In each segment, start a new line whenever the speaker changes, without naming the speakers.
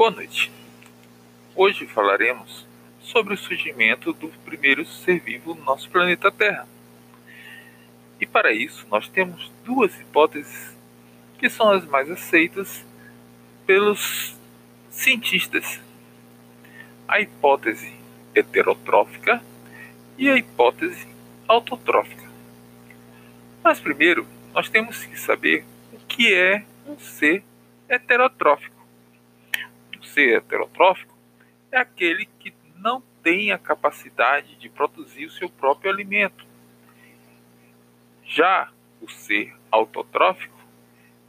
Boa noite. Hoje falaremos sobre o surgimento do primeiro ser vivo no nosso planeta Terra. E para isso, nós temos duas hipóteses que são as mais aceitas pelos cientistas: a hipótese heterotrófica e a hipótese autotrófica. Mas primeiro, nós temos que saber o que é um ser heterotrófico. Ser heterotrófico é aquele que não tem a capacidade de produzir o seu próprio alimento. Já o ser autotrófico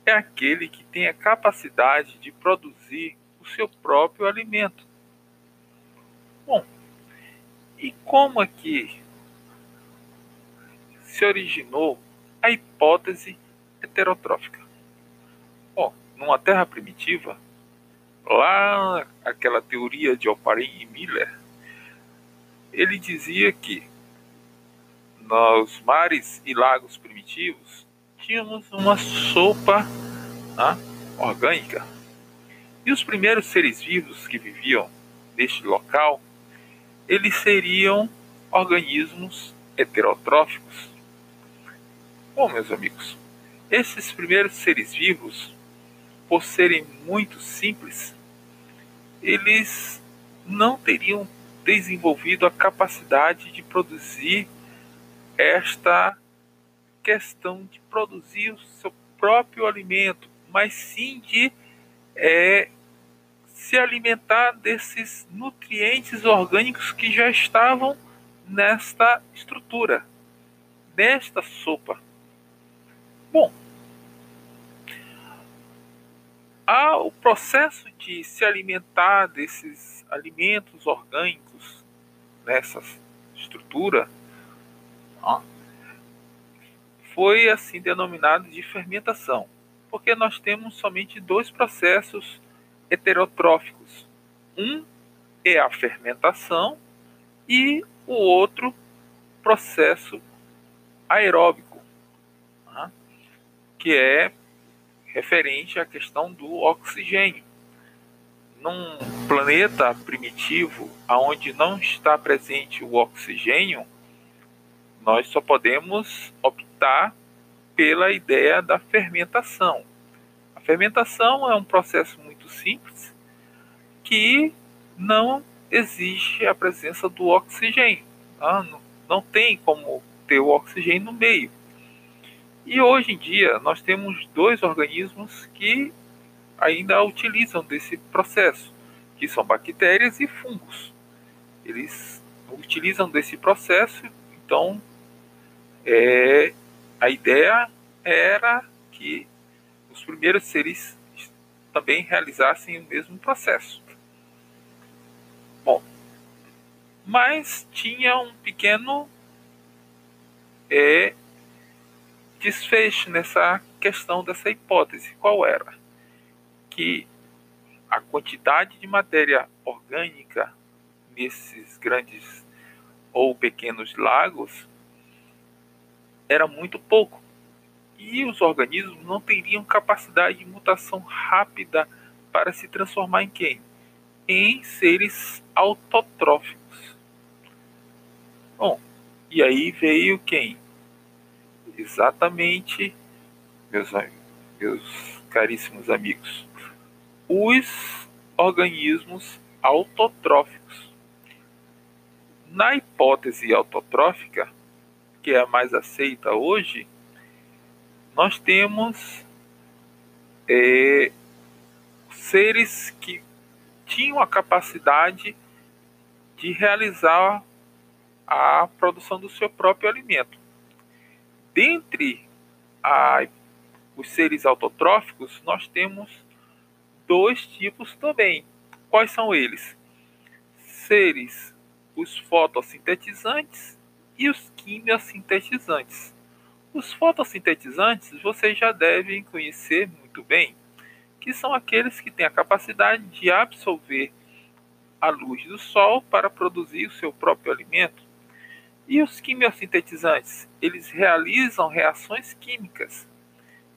é aquele que tem a capacidade de produzir o seu próprio alimento. Bom, e como aqui se originou a hipótese heterotrófica? Bom, numa terra primitiva, lá aquela teoria de Oparin e Miller, ele dizia que nos mares e lagos primitivos tínhamos uma sopa né, orgânica. E os primeiros seres vivos que viviam neste local, eles seriam organismos heterotróficos. Bom, meus amigos, esses primeiros seres vivos, por serem muito simples, eles não teriam desenvolvido a capacidade de produzir esta questão de produzir o seu próprio alimento, mas sim de é, se alimentar desses nutrientes orgânicos que já estavam nesta estrutura, nesta sopa. Bom, o processo de se alimentar desses alimentos orgânicos nessa estrutura foi assim denominado de fermentação, porque nós temos somente dois processos heterotróficos. Um é a fermentação e o outro processo aeróbico, tá? que é referente à questão do oxigênio. Num planeta primitivo, onde não está presente o oxigênio, nós só podemos optar pela ideia da fermentação. A fermentação é um processo muito simples que não exige a presença do oxigênio. Não, não tem como ter o oxigênio no meio. E hoje em dia nós temos dois organismos que ainda utilizam desse processo, que são bactérias e fungos. Eles utilizam desse processo, então é, a ideia era que os primeiros seres também realizassem o mesmo processo. Bom, mas tinha um pequeno é, desfecho nessa questão dessa hipótese. Qual era? Que a quantidade de matéria orgânica nesses grandes ou pequenos lagos era muito pouco. E os organismos não teriam capacidade de mutação rápida para se transformar em quem? Em seres autotróficos. Bom, e aí veio quem? Exatamente, meus, meus caríssimos amigos, os organismos autotróficos. Na hipótese autotrófica, que é a mais aceita hoje, nós temos é, seres que tinham a capacidade de realizar a produção do seu próprio alimento. Dentre a, os seres autotróficos, nós temos dois tipos também. Quais são eles? Seres os fotossintetizantes e os quimiosintetizantes. Os fotossintetizantes vocês já devem conhecer muito bem, que são aqueles que têm a capacidade de absorver a luz do sol para produzir o seu próprio alimento. E os quimiosintetizantes, eles realizam reações químicas.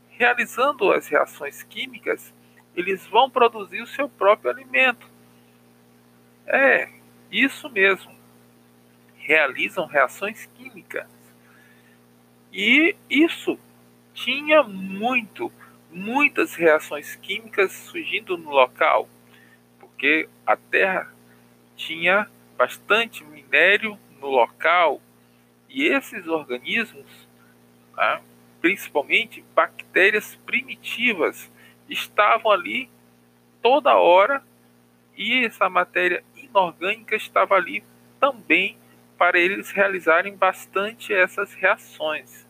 Realizando as reações químicas, eles vão produzir o seu próprio alimento. É, isso mesmo. Realizam reações químicas. E isso tinha muito, muitas reações químicas surgindo no local, porque a Terra tinha bastante minério no local e esses organismos, né, principalmente bactérias primitivas, estavam ali toda hora e essa matéria inorgânica estava ali também para eles realizarem bastante essas reações.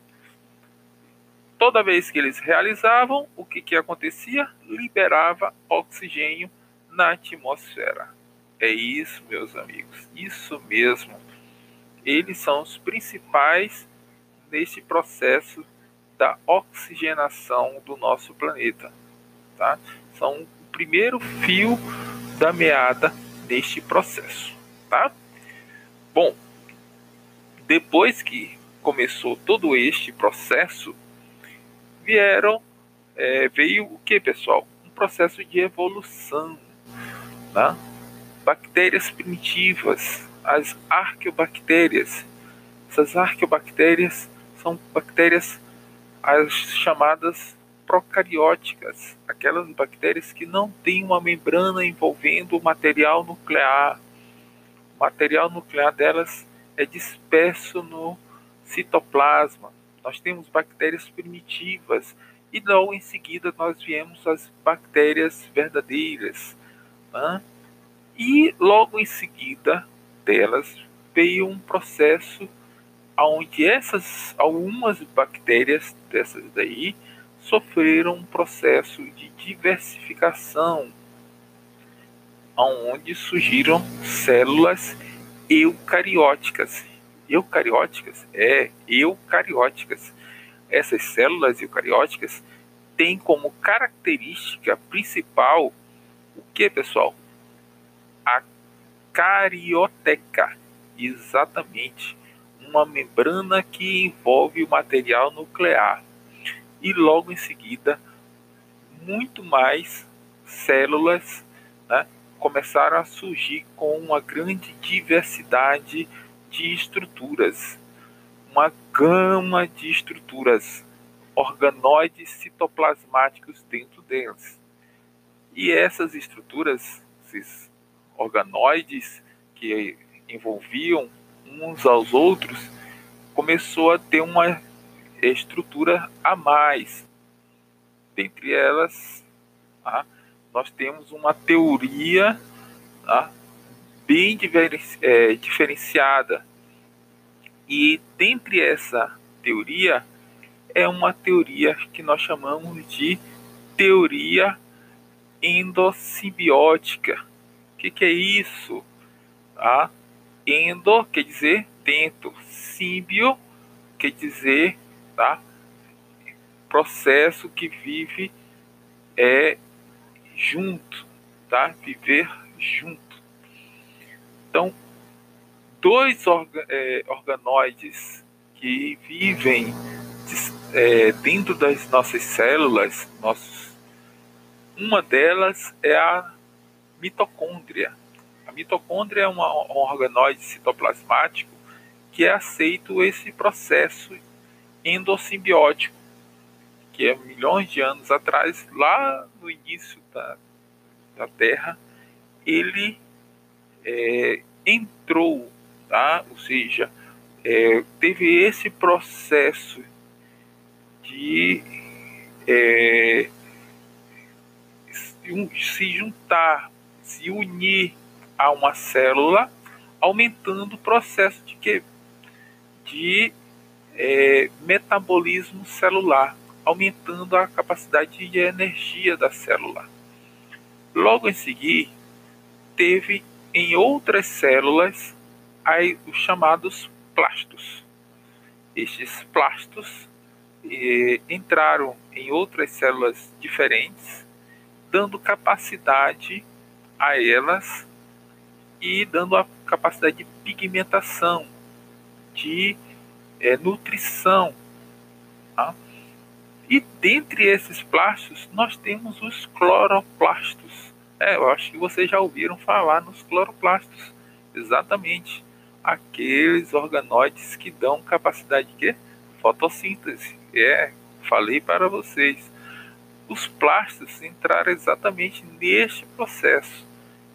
Toda vez que eles realizavam, o que, que acontecia? Liberava oxigênio na atmosfera. É isso, meus amigos, isso mesmo. Eles são os principais neste processo da oxigenação do nosso planeta. Tá? São o primeiro fio da meada deste processo. Tá? Bom, depois que começou todo este processo, vieram é, veio o que, pessoal? Um processo de evolução. Tá? Bactérias primitivas, as arqueobactérias. Essas arqueobactérias são bactérias as chamadas procarióticas, aquelas bactérias que não têm uma membrana envolvendo o material nuclear. O material nuclear delas é disperso no citoplasma. Nós temos bactérias primitivas e logo em seguida nós viemos as bactérias verdadeiras. Né? E logo em seguida delas veio um processo onde essas algumas bactérias dessas daí sofreram um processo de diversificação, onde surgiram células eucarióticas. Eucarióticas é eucarióticas. Essas células eucarióticas têm como característica principal o que, pessoal? Carioteca. Exatamente uma membrana que envolve o material nuclear. E logo em seguida, muito mais células né, começaram a surgir com uma grande diversidade de estruturas, uma gama de estruturas, organoides citoplasmáticos dentro delas. E essas estruturas, esses organoides que envolviam uns aos outros, começou a ter uma estrutura a mais. Dentre elas, tá? nós temos uma teoria tá? bem é, diferenciada. E dentre essa teoria, é uma teoria que nós chamamos de teoria endossimbiótica. Que, que é isso? Tá? Endo quer dizer dentro, símbio quer dizer tá? processo que vive é junto, tá? Viver junto. Então, dois orga, é, organoides que vivem é, dentro das nossas células, nossos, uma delas é a mitocôndria mitocôndria é um organoide citoplasmático que é aceito esse processo endossimbiótico, que é milhões de anos atrás, lá no início da, da Terra, ele é, entrou, tá? ou seja, é, teve esse processo de é, se juntar, se unir a uma célula, aumentando o processo de que de é, metabolismo celular, aumentando a capacidade de energia da célula. Logo em seguida, teve em outras células aí, os chamados plastos. Estes plastos eh, entraram em outras células diferentes, dando capacidade a elas e dando a capacidade de pigmentação, de é, nutrição. Tá? E dentre esses plásticos, nós temos os cloroplastos. É, eu acho que vocês já ouviram falar nos cloroplastos. Exatamente. Aqueles organoides que dão capacidade de? Fotossíntese. É, falei para vocês. Os plásticos entraram exatamente neste processo.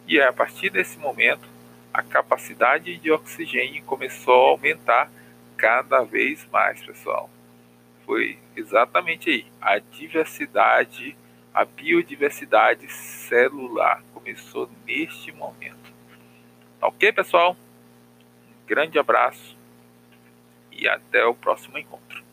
E a partir desse momento, a capacidade de oxigênio começou a aumentar cada vez mais, pessoal. Foi exatamente aí. A diversidade, a biodiversidade celular começou neste momento. Ok, pessoal? Um grande abraço e até o próximo encontro.